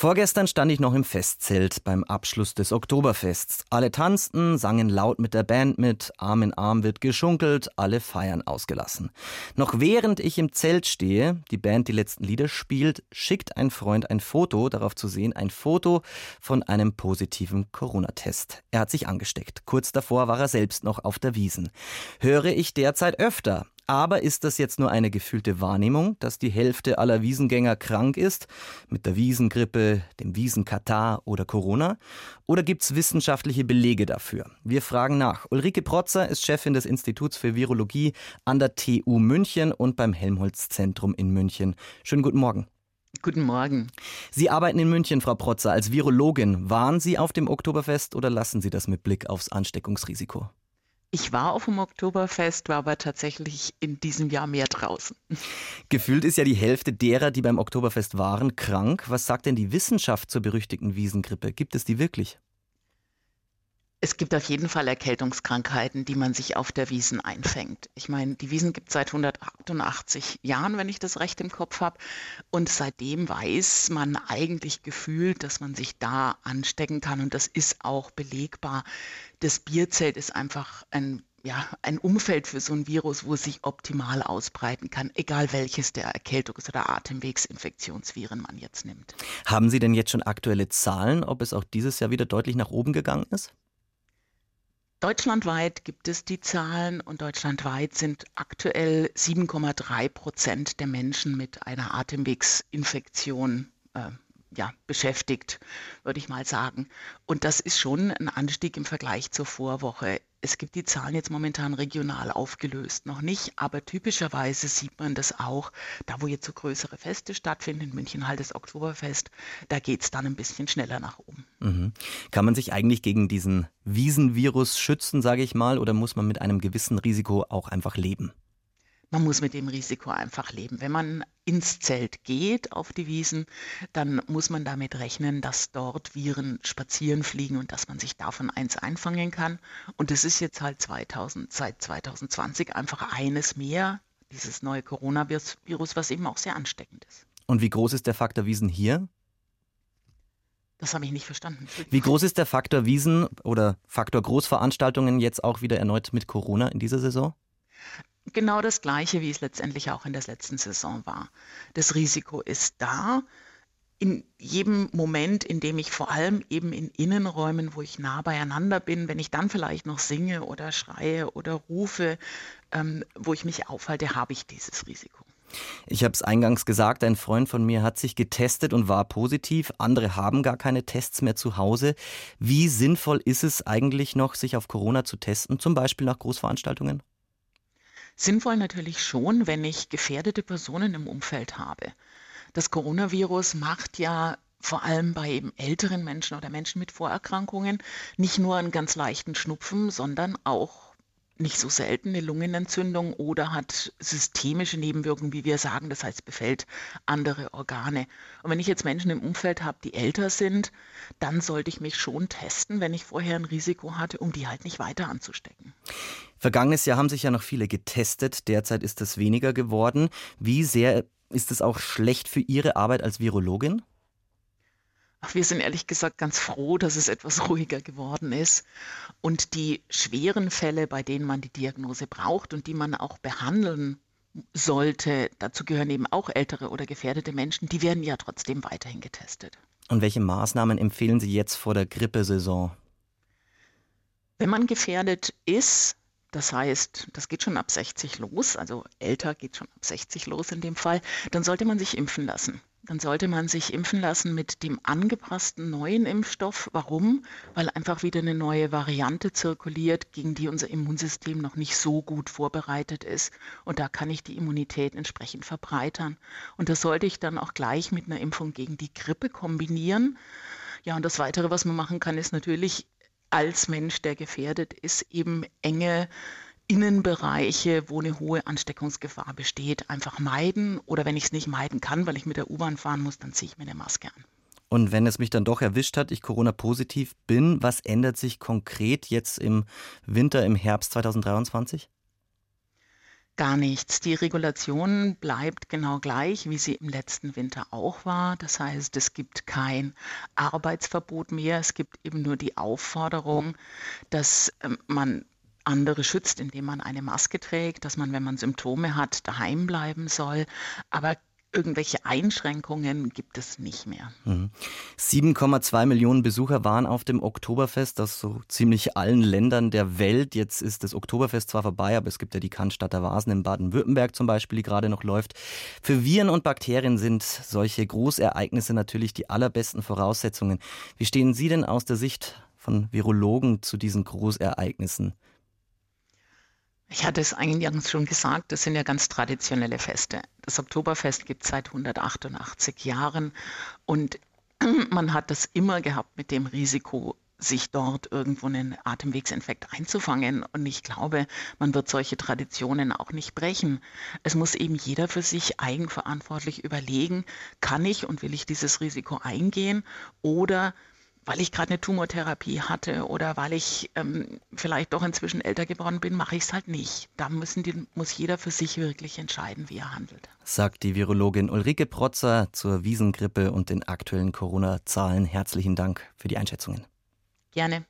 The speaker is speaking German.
Vorgestern stand ich noch im Festzelt beim Abschluss des Oktoberfests. Alle tanzten, sangen laut mit der Band mit, Arm in Arm wird geschunkelt, alle feiern ausgelassen. Noch während ich im Zelt stehe, die Band die letzten Lieder spielt, schickt ein Freund ein Foto, darauf zu sehen, ein Foto von einem positiven Corona-Test. Er hat sich angesteckt. Kurz davor war er selbst noch auf der Wiesen. Höre ich derzeit öfter. Aber ist das jetzt nur eine gefühlte Wahrnehmung, dass die Hälfte aller Wiesengänger krank ist, mit der Wiesengrippe, dem Wiesenkatar oder Corona? Oder gibt es wissenschaftliche Belege dafür? Wir fragen nach. Ulrike Protzer ist Chefin des Instituts für Virologie an der TU München und beim Helmholtz-Zentrum in München. Schönen guten Morgen. Guten Morgen. Sie arbeiten in München, Frau Protzer, als Virologin. Waren Sie auf dem Oktoberfest oder lassen Sie das mit Blick aufs Ansteckungsrisiko? Ich war auf dem Oktoberfest, war aber tatsächlich in diesem Jahr mehr draußen. Gefühlt ist ja die Hälfte derer, die beim Oktoberfest waren, krank. Was sagt denn die Wissenschaft zur berüchtigten Wiesengrippe? Gibt es die wirklich? Es gibt auf jeden Fall Erkältungskrankheiten, die man sich auf der Wiesen einfängt. Ich meine, die Wiesen gibt es seit 188 Jahren, wenn ich das recht im Kopf habe. Und seitdem weiß man eigentlich gefühlt, dass man sich da anstecken kann. Und das ist auch belegbar. Das Bierzelt ist einfach ein ja, ein Umfeld für so ein Virus, wo es sich optimal ausbreiten kann, egal welches der Erkältungs- oder Atemwegsinfektionsviren man jetzt nimmt. Haben Sie denn jetzt schon aktuelle Zahlen, ob es auch dieses Jahr wieder deutlich nach oben gegangen ist? Deutschlandweit gibt es die Zahlen und deutschlandweit sind aktuell 7,3 Prozent der Menschen mit einer Atemwegsinfektion äh, ja, beschäftigt, würde ich mal sagen. Und das ist schon ein Anstieg im Vergleich zur Vorwoche. Es gibt die Zahlen jetzt momentan regional aufgelöst, noch nicht, aber typischerweise sieht man das auch, da wo jetzt so größere Feste stattfinden, in München halt das Oktoberfest, da geht es dann ein bisschen schneller nach oben. Mhm. Kann man sich eigentlich gegen diesen Wiesenvirus schützen, sage ich mal, oder muss man mit einem gewissen Risiko auch einfach leben? Man muss mit dem Risiko einfach leben. Wenn man ins Zelt geht auf die Wiesen, dann muss man damit rechnen, dass dort Viren spazieren fliegen und dass man sich davon eins einfangen kann. Und das ist jetzt halt 2000, seit 2020 einfach eines mehr, dieses neue Coronavirus, was eben auch sehr ansteckend ist. Und wie groß ist der Faktor Wiesen hier? Das habe ich nicht verstanden. Wie groß ist der Faktor Wiesen oder Faktor Großveranstaltungen jetzt auch wieder erneut mit Corona in dieser Saison? Genau das Gleiche, wie es letztendlich auch in der letzten Saison war. Das Risiko ist da. In jedem Moment, in dem ich vor allem eben in Innenräumen, wo ich nah beieinander bin, wenn ich dann vielleicht noch singe oder schreie oder rufe, ähm, wo ich mich aufhalte, habe ich dieses Risiko. Ich habe es eingangs gesagt, ein Freund von mir hat sich getestet und war positiv. Andere haben gar keine Tests mehr zu Hause. Wie sinnvoll ist es eigentlich noch, sich auf Corona zu testen, zum Beispiel nach Großveranstaltungen? Sinnvoll natürlich schon, wenn ich gefährdete Personen im Umfeld habe. Das Coronavirus macht ja vor allem bei eben älteren Menschen oder Menschen mit Vorerkrankungen nicht nur einen ganz leichten Schnupfen, sondern auch nicht so selten eine Lungenentzündung oder hat systemische Nebenwirkungen, wie wir sagen, das heißt befällt andere Organe. Und wenn ich jetzt Menschen im Umfeld habe, die älter sind, dann sollte ich mich schon testen, wenn ich vorher ein Risiko hatte, um die halt nicht weiter anzustecken. Vergangenes Jahr haben sich ja noch viele getestet, derzeit ist das weniger geworden. Wie sehr ist es auch schlecht für Ihre Arbeit als Virologin? Ach, wir sind ehrlich gesagt ganz froh, dass es etwas ruhiger geworden ist. Und die schweren Fälle, bei denen man die Diagnose braucht und die man auch behandeln sollte, dazu gehören eben auch ältere oder gefährdete Menschen, die werden ja trotzdem weiterhin getestet. Und welche Maßnahmen empfehlen Sie jetzt vor der Grippesaison? Wenn man gefährdet ist, das heißt, das geht schon ab 60 los, also älter geht schon ab 60 los in dem Fall, dann sollte man sich impfen lassen. Dann sollte man sich impfen lassen mit dem angepassten neuen Impfstoff. Warum? Weil einfach wieder eine neue Variante zirkuliert, gegen die unser Immunsystem noch nicht so gut vorbereitet ist. Und da kann ich die Immunität entsprechend verbreitern. Und das sollte ich dann auch gleich mit einer Impfung gegen die Grippe kombinieren. Ja, und das Weitere, was man machen kann, ist natürlich als Mensch, der gefährdet ist, eben enge Innenbereiche, wo eine hohe Ansteckungsgefahr besteht, einfach meiden. Oder wenn ich es nicht meiden kann, weil ich mit der U-Bahn fahren muss, dann ziehe ich mir eine Maske an. Und wenn es mich dann doch erwischt hat, ich Corona-positiv bin, was ändert sich konkret jetzt im Winter, im Herbst 2023? Gar nichts. Die Regulation bleibt genau gleich, wie sie im letzten Winter auch war. Das heißt, es gibt kein Arbeitsverbot mehr. Es gibt eben nur die Aufforderung, dass ähm, man andere schützt, indem man eine Maske trägt, dass man, wenn man Symptome hat, daheim bleiben soll. Aber irgendwelche Einschränkungen gibt es nicht mehr. 7,2 mhm. Millionen Besucher waren auf dem Oktoberfest aus so ziemlich allen Ländern der Welt. Jetzt ist das Oktoberfest zwar vorbei, aber es gibt ja die Cannstatter Vasen in Baden-Württemberg zum Beispiel, die gerade noch läuft. Für Viren und Bakterien sind solche Großereignisse natürlich die allerbesten Voraussetzungen. Wie stehen Sie denn aus der Sicht von Virologen zu diesen Großereignissen? Ich hatte es eingangs schon gesagt, das sind ja ganz traditionelle Feste. Das Oktoberfest gibt es seit 188 Jahren und man hat das immer gehabt mit dem Risiko, sich dort irgendwo einen Atemwegsinfekt einzufangen. Und ich glaube, man wird solche Traditionen auch nicht brechen. Es muss eben jeder für sich eigenverantwortlich überlegen, kann ich und will ich dieses Risiko eingehen oder weil ich gerade eine Tumortherapie hatte oder weil ich ähm, vielleicht doch inzwischen älter geworden bin, mache ich es halt nicht. Da müssen die, muss jeder für sich wirklich entscheiden, wie er handelt. Sagt die Virologin Ulrike Protzer zur Wiesengrippe und den aktuellen Corona-Zahlen. Herzlichen Dank für die Einschätzungen. Gerne.